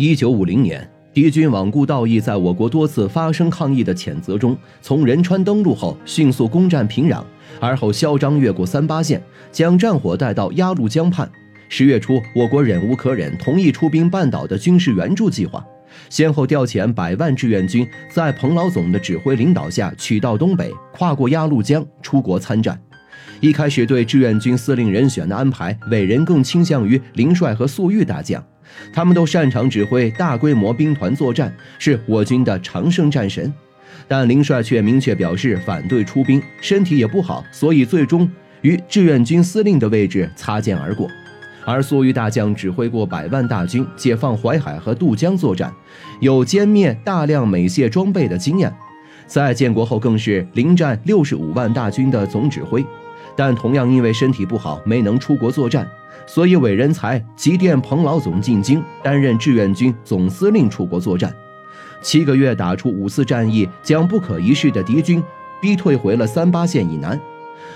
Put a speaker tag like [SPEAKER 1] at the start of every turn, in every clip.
[SPEAKER 1] 一九五零年，敌军罔顾道义在我国多次发生抗议的谴责中，从仁川登陆后，迅速攻占平壤，而后嚣张越过三八线，将战火带到鸭绿江畔。十月初，我国忍无可忍，同意出兵半岛的军事援助计划，先后调遣百万志愿军，在彭老总的指挥领导下，取道东北，跨过鸭绿江，出国参战。一开始对志愿军司令人选的安排，伟人更倾向于林帅和粟裕大将，他们都擅长指挥大规模兵团作战，是我军的常胜战神。但林帅却明确表示反对出兵，身体也不好，所以最终与志愿军司令的位置擦肩而过。而粟裕大将指挥过百万大军解放淮海和渡江作战，有歼灭大量美械装备的经验，在建国后更是临战六十五万大军的总指挥。但同样因为身体不好，没能出国作战，所以伟人才急电彭老总进京担任志愿军总司令出国作战。七个月打出五次战役，将不可一世的敌军逼退回了三八线以南。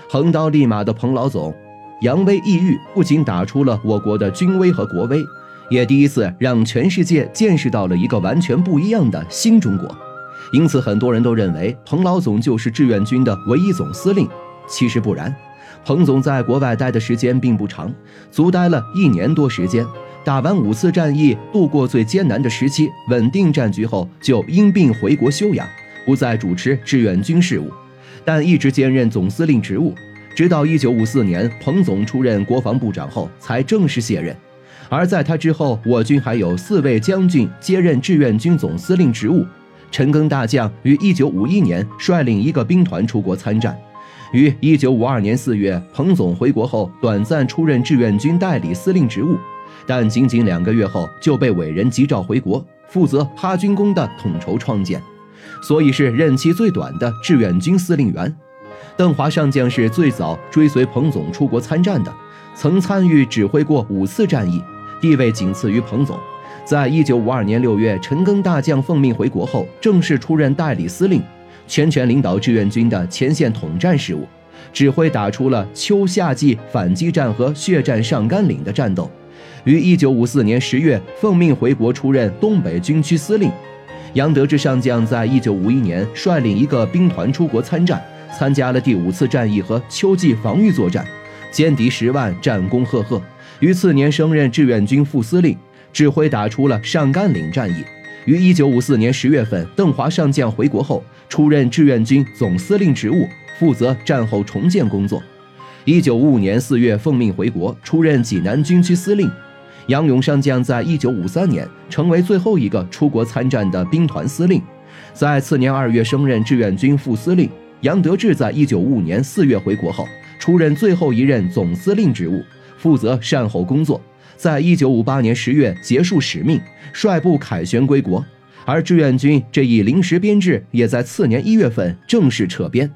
[SPEAKER 1] 横刀立马的彭老总。扬威抑郁，不仅打出了我国的军威和国威，也第一次让全世界见识到了一个完全不一样的新中国。因此，很多人都认为彭老总就是志愿军的唯一总司令。其实不然，彭总在国外待的时间并不长，足待了一年多时间。打完五次战役，度过最艰难的时期，稳定战局后，就因病回国休养，不再主持志愿军事务，但一直兼任总司令职务。直到一九五四年，彭总出任国防部长后，才正式卸任。而在他之后，我军还有四位将军接任志愿军总司令职务。陈赓大将于一九五一年率领一个兵团出国参战，于一九五二年四月，彭总回国后，短暂出任志愿军代理司令职务，但仅仅两个月后就被伟人急召回国，负责哈军工的统筹创建，所以是任期最短的志愿军司令员。邓华上将是最早追随彭总出国参战的，曾参与指挥过五次战役，地位仅次于彭总。在一九五二年六月，陈赓大将奉命回国后，正式出任代理司令，全权领导志愿军的前线统战事务，指挥打出了秋夏季反击战和血战上甘岭的战斗。于一九五四年十月，奉命回国出任东北军区司令。杨得志上将在一九五一年率领一个兵团出国参战。参加了第五次战役和秋季防御作战，歼敌十万，战功赫赫。于次年升任志愿军副司令，指挥打出了上甘岭战役。于一九五四年十月份，邓华上将回国后，出任志愿军总司令职务，负责战后重建工作。一九五五年四月奉命回国，出任济南军区司令。杨勇上将在一九五三年成为最后一个出国参战的兵团司令，在次年二月升任志愿军副司令。杨得志在一九五五年四月回国后，出任最后一任总司令职务，负责善后工作。在一九五八年十月结束使命，率部凯旋归国。而志愿军这一临时编制，也在次年一月份正式撤编。